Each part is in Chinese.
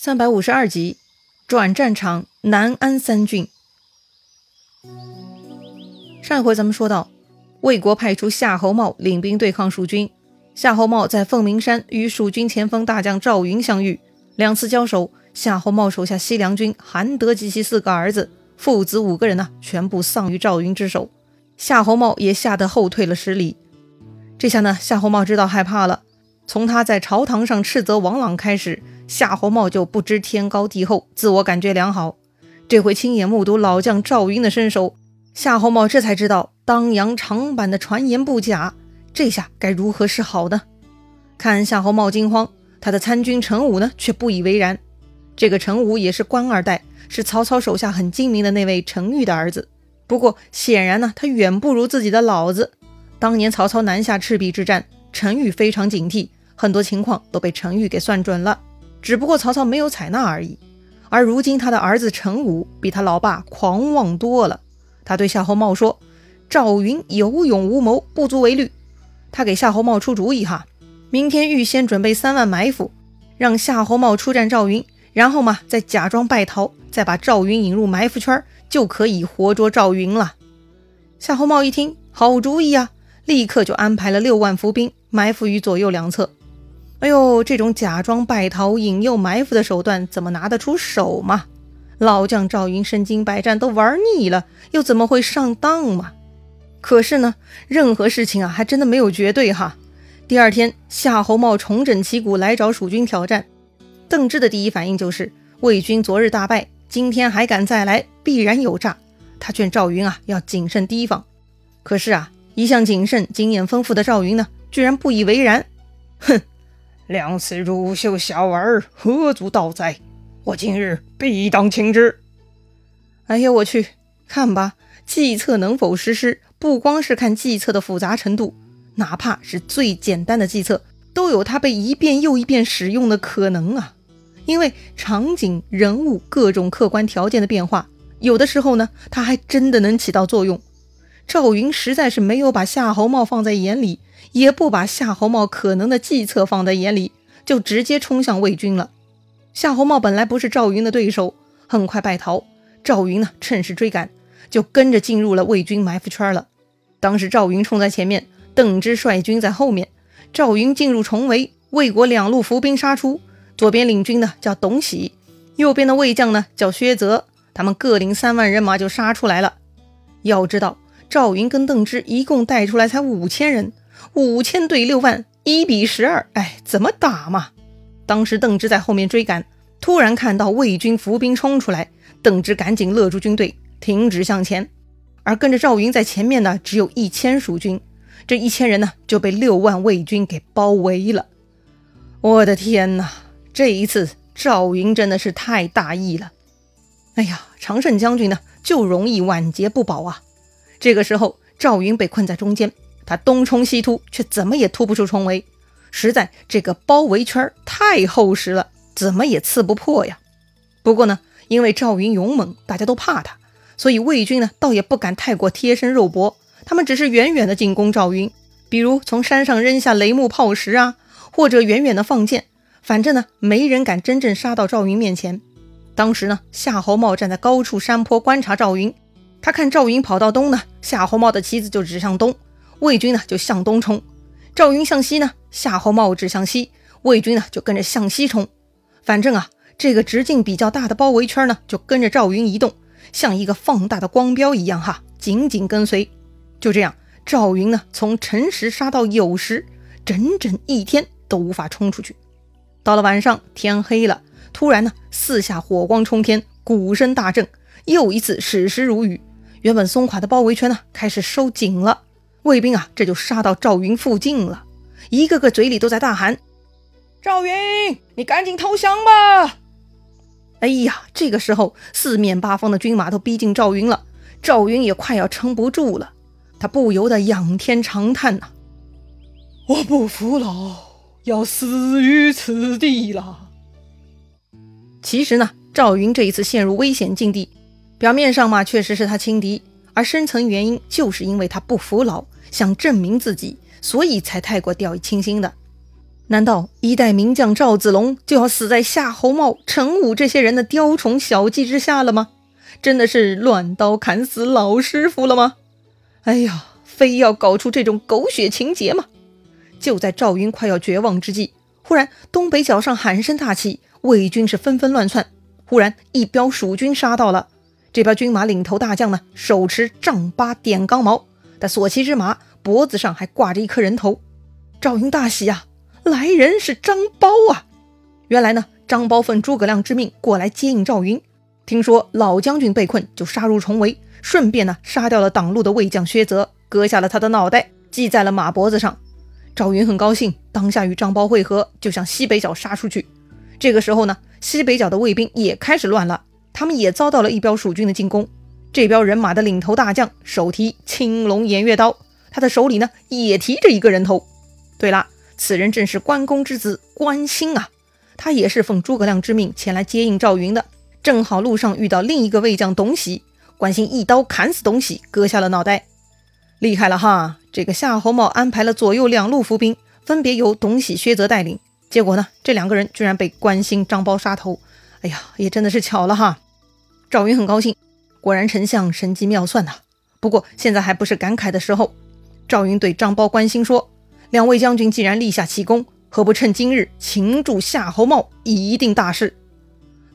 三百五十二集，转战场南安三郡。上一回咱们说到，魏国派出夏侯茂领兵对抗蜀军。夏侯茂在凤鸣山与蜀军前锋大将赵云相遇，两次交手，夏侯茂手下西凉军韩德及其四个儿子、父子五个人呢，全部丧于赵云之手。夏侯茂也吓得后退了十里。这下呢，夏侯茂知道害怕了。从他在朝堂上斥责王朗开始。夏侯茂就不知天高地厚，自我感觉良好。这回亲眼目睹老将赵云的身手，夏侯茂这才知道当阳长坂的传言不假。这下该如何是好呢？看夏侯茂惊慌，他的参军陈武呢却不以为然。这个陈武也是官二代，是曹操手下很精明的那位陈玉的儿子。不过显然呢，他远不如自己的老子。当年曹操南下赤壁之战，陈玉非常警惕，很多情况都被陈玉给算准了。只不过曹操没有采纳而已，而如今他的儿子陈武比他老爸狂妄多了。他对夏侯茂说：“赵云有勇无谋，不足为虑。”他给夏侯茂出主意哈，明天预先准备三万埋伏，让夏侯茂出战赵云，然后嘛再假装败逃，再把赵云引入埋伏圈，就可以活捉赵云了。夏侯茂一听，好主意啊，立刻就安排了六万伏兵埋伏于左右两侧。哎呦，这种假装败逃、引诱埋伏的手段，怎么拿得出手嘛？老将赵云身经百战，都玩腻了，又怎么会上当嘛？可是呢，任何事情啊，还真的没有绝对哈。第二天，夏侯茂重整旗鼓来找蜀军挑战。邓芝的第一反应就是：魏军昨日大败，今天还敢再来，必然有诈。他劝赵云啊，要谨慎提防。可是啊，一向谨慎、经验丰富的赵云呢，居然不以为然，哼！两次乳秀小儿，何足道哉？我今日必当擒之。哎呀，我去看吧！计策能否实施，不光是看计策的复杂程度，哪怕是最简单的计策，都有它被一遍又一遍使用的可能啊！因为场景、人物各种客观条件的变化，有的时候呢，它还真的能起到作用。赵云实在是没有把夏侯茂放在眼里。也不把夏侯茂可能的计策放在眼里，就直接冲向魏军了。夏侯茂本来不是赵云的对手，很快败逃。赵云呢，趁势追赶，就跟着进入了魏军埋伏圈了。当时赵云冲在前面，邓芝率军在后面。赵云进入重围，魏国两路伏兵杀出。左边领军的叫董喜，右边的魏将呢叫薛泽，他们各领三万人马就杀出来了。要知道，赵云跟邓芝一共带出来才五千人。五千对六万，一比十二，哎，怎么打嘛？当时邓芝在后面追赶，突然看到魏军伏兵冲出来，邓芝赶紧勒住军队，停止向前。而跟着赵云在前面呢，只有一千蜀军，这一千人呢就被六万魏军给包围了。我的天哪，这一次赵云真的是太大意了。哎呀，常胜将军呢就容易晚节不保啊。这个时候赵云被困在中间。他东冲西突，却怎么也突不出重围，实在这个包围圈太厚实了，怎么也刺不破呀。不过呢，因为赵云勇猛，大家都怕他，所以魏军呢倒也不敢太过贴身肉搏，他们只是远远的进攻赵云，比如从山上扔下雷木炮石啊，或者远远的放箭，反正呢没人敢真正杀到赵云面前。当时呢，夏侯茂站在高处山坡观察赵云，他看赵云跑到东呢，夏侯茂的旗子就指向东。魏军呢就向东冲，赵云向西呢，夏侯茂指向西，魏军呢就跟着向西冲。反正啊，这个直径比较大的包围圈呢，就跟着赵云移动，像一个放大的光标一样哈，紧紧跟随。就这样，赵云呢从辰时杀到酉时，整整一天都无法冲出去。到了晚上，天黑了，突然呢，四下火光冲天，鼓声大震，又一次矢石如雨。原本松垮的包围圈呢，开始收紧了。卫兵啊，这就杀到赵云附近了，一个个嘴里都在大喊：“赵云，你赶紧投降吧！”哎呀，这个时候四面八方的军马都逼近赵云了，赵云也快要撑不住了，他不由得仰天长叹呐：“我不服老，要死于此地了。”其实呢，赵云这一次陷入危险境地，表面上嘛，确实是他轻敌，而深层原因就是因为他不服老。想证明自己，所以才太过掉以轻心的。难道一代名将赵子龙就要死在夏侯茂、陈武这些人的雕虫小技之下了吗？真的是乱刀砍死老师傅了吗？哎呀，非要搞出这种狗血情节吗？就在赵云快要绝望之际，忽然东北角上喊声大起，魏军是纷纷乱窜。忽然一彪蜀军杀到了，这边军马领头大将呢，手持丈八点钢矛，他所骑之马脖子上还挂着一颗人头。赵云大喜啊，来人是张苞啊！原来呢，张苞奉诸葛亮之命过来接应赵云，听说老将军被困，就杀入重围，顺便呢杀掉了挡路的魏将薛泽，割下了他的脑袋，系在了马脖子上。赵云很高兴，当下与张苞会合，就向西北角杀出去。这个时候呢。西北角的卫兵也开始乱了，他们也遭到了一彪蜀军的进攻。这彪人马的领头大将手提青龙偃月刀，他的手里呢也提着一个人头。对了，此人正是关公之子关兴啊，他也是奉诸葛亮之命前来接应赵云的。正好路上遇到另一个魏将董喜，关兴一刀砍死董喜，割下了脑袋。厉害了哈！这个夏侯茂安排了左右两路伏兵，分别由董喜、薛泽带领。结果呢，这两个人居然被关兴、张苞杀头。哎呀，也真的是巧了哈！赵云很高兴，果然丞相神机妙算呐。不过现在还不是感慨的时候。赵云对张苞、关兴说：“两位将军既然立下奇功，何不趁今日擒住夏侯茂，以一定大事？”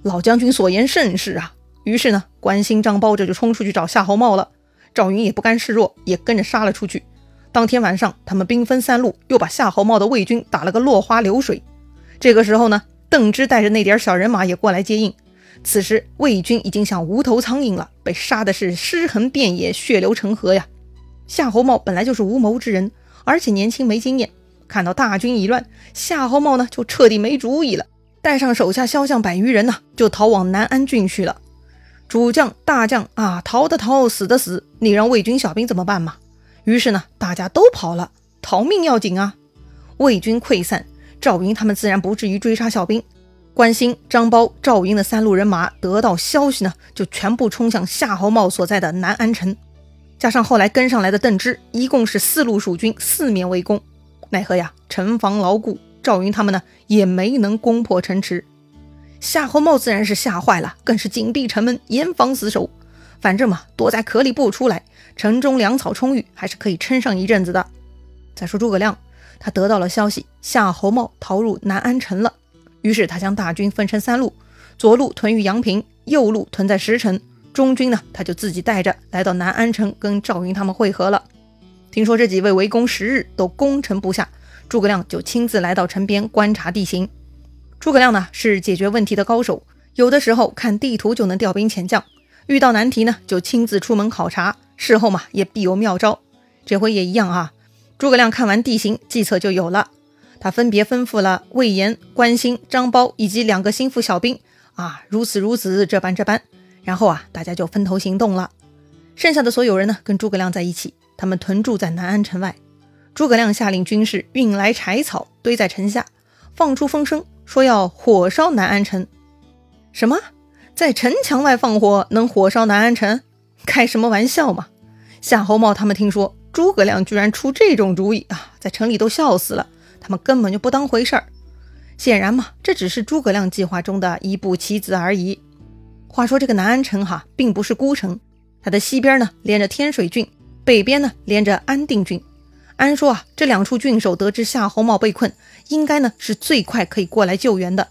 老将军所言甚是啊。于是呢，关兴、张苞这就冲出去找夏侯茂了。赵云也不甘示弱，也跟着杀了出去。当天晚上，他们兵分三路，又把夏侯茂的魏军打了个落花流水。这个时候呢，邓芝带着那点小人马也过来接应。此时魏军已经像无头苍蝇了，被杀的是尸横遍野，血流成河呀。夏侯茂本来就是无谋之人，而且年轻没经验，看到大军已乱，夏侯茂呢就彻底没主意了，带上手下骁将百余人呢，就逃往南安郡去了。主将大将啊，逃的逃，死的死，你让魏军小兵怎么办嘛？于是呢，大家都跑了，逃命要紧啊！魏军溃散，赵云他们自然不至于追杀小兵。关兴、张苞、赵云的三路人马得到消息呢，就全部冲向夏侯茂所在的南安城。加上后来跟上来的邓芝，一共是四路蜀军四面围攻。奈何呀，城防牢固，赵云他们呢也没能攻破城池。夏侯茂自然是吓坏了，更是紧闭城门，严防死守。反正嘛，躲在壳里不出来。城中粮草充裕，还是可以撑上一阵子的。再说诸葛亮，他得到了消息，夏侯茂逃入南安城了。于是他将大军分成三路，左路屯于阳平，右路屯在石城，中军呢，他就自己带着来到南安城跟赵云他们会合了。听说这几位围攻十日都攻城不下，诸葛亮就亲自来到城边观察地形。诸葛亮呢是解决问题的高手，有的时候看地图就能调兵遣将，遇到难题呢就亲自出门考察。事后嘛，也必有妙招。这回也一样啊。诸葛亮看完地形，计策就有了。他分别吩咐了魏延、关兴、张苞以及两个心腹小兵啊，如此如此，这般这般。然后啊，大家就分头行动了。剩下的所有人呢，跟诸葛亮在一起，他们屯驻在南安城外。诸葛亮下令军士运来柴草，堆在城下，放出风声，说要火烧南安城。什么？在城墙外放火，能火烧南安城？开什么玩笑嘛！夏侯茂他们听说诸葛亮居然出这种主意啊，在城里都笑死了。他们根本就不当回事儿。显然嘛，这只是诸葛亮计划中的一步棋子而已。话说这个南安城哈，并不是孤城，它的西边呢连着天水郡，北边呢连着安定郡。按说啊，这两处郡守得知夏侯茂被困，应该呢是最快可以过来救援的。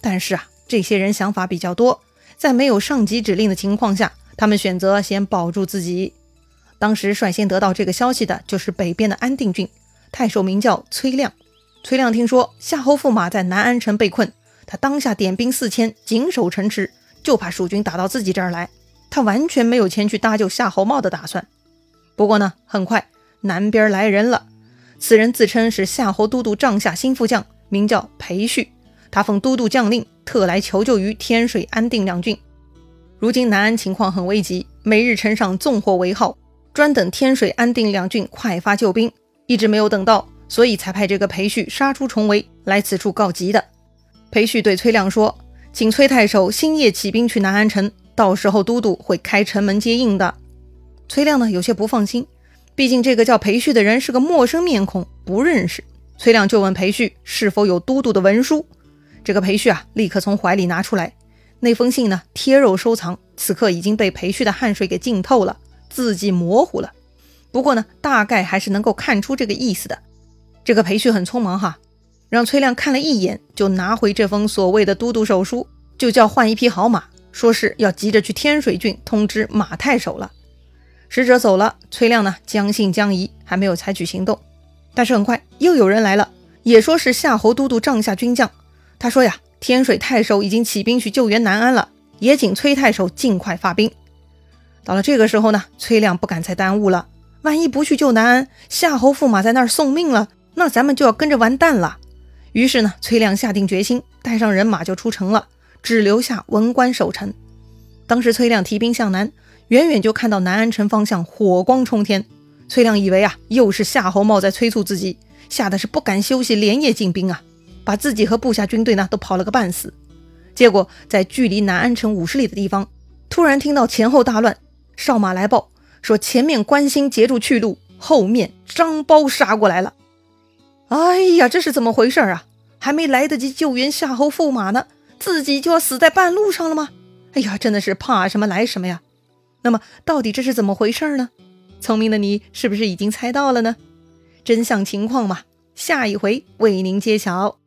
但是啊，这些人想法比较多，在没有上级指令的情况下。他们选择先保住自己。当时率先得到这个消息的就是北边的安定郡，太守名叫崔亮。崔亮听说夏侯驸马在南安城被困，他当下点兵四千，紧守城池，就怕蜀军打到自己这儿来。他完全没有前去搭救夏侯茂的打算。不过呢，很快南边来人了，此人自称是夏侯都督帐下新副将，名叫裴旭。他奉都督将令，特来求救于天水、安定两郡。如今南安情况很危急，每日城上纵火为号，专等天水、安定两郡快发救兵，一直没有等到，所以才派这个裴旭杀出重围来此处告急的。裴旭对崔亮说：“请崔太守星夜起兵去南安城，到时候都督会开城门接应的。”崔亮呢有些不放心，毕竟这个叫裴旭的人是个陌生面孔，不认识。崔亮就问裴旭是否有都督的文书。这个裴旭啊，立刻从怀里拿出来那封信呢，贴肉收藏，此刻已经被裴旭的汗水给浸透了，字迹模糊了。不过呢，大概还是能够看出这个意思的。这个裴旭很匆忙哈，让崔亮看了一眼，就拿回这封所谓的都督手书，就叫换一匹好马，说是要急着去天水郡通知马太守了。使者走了，崔亮呢将信将疑，还没有采取行动。但是很快又有人来了，也说是夏侯都督帐下军将。他说呀，天水太守已经起兵去救援南安了，也请崔太守尽快发兵。到了这个时候呢，崔亮不敢再耽误了。万一不去救南安，夏侯驸马在那儿送命了，那咱们就要跟着完蛋了。于是呢，崔亮下定决心，带上人马就出城了，只留下文官守城。当时崔亮提兵向南，远远就看到南安城方向火光冲天。崔亮以为啊，又是夏侯茂在催促自己，吓得是不敢休息，连夜进兵啊，把自己和部下军队呢都跑了个半死。结果在距离南安城五十里的地方，突然听到前后大乱，哨马来报。说前面关兴截住去路，后面张苞杀过来了。哎呀，这是怎么回事啊？还没来得及救援夏侯驸马呢，自己就要死在半路上了吗？哎呀，真的是怕什么来什么呀！那么到底这是怎么回事呢？聪明的你是不是已经猜到了呢？真相情况嘛，下一回为您揭晓。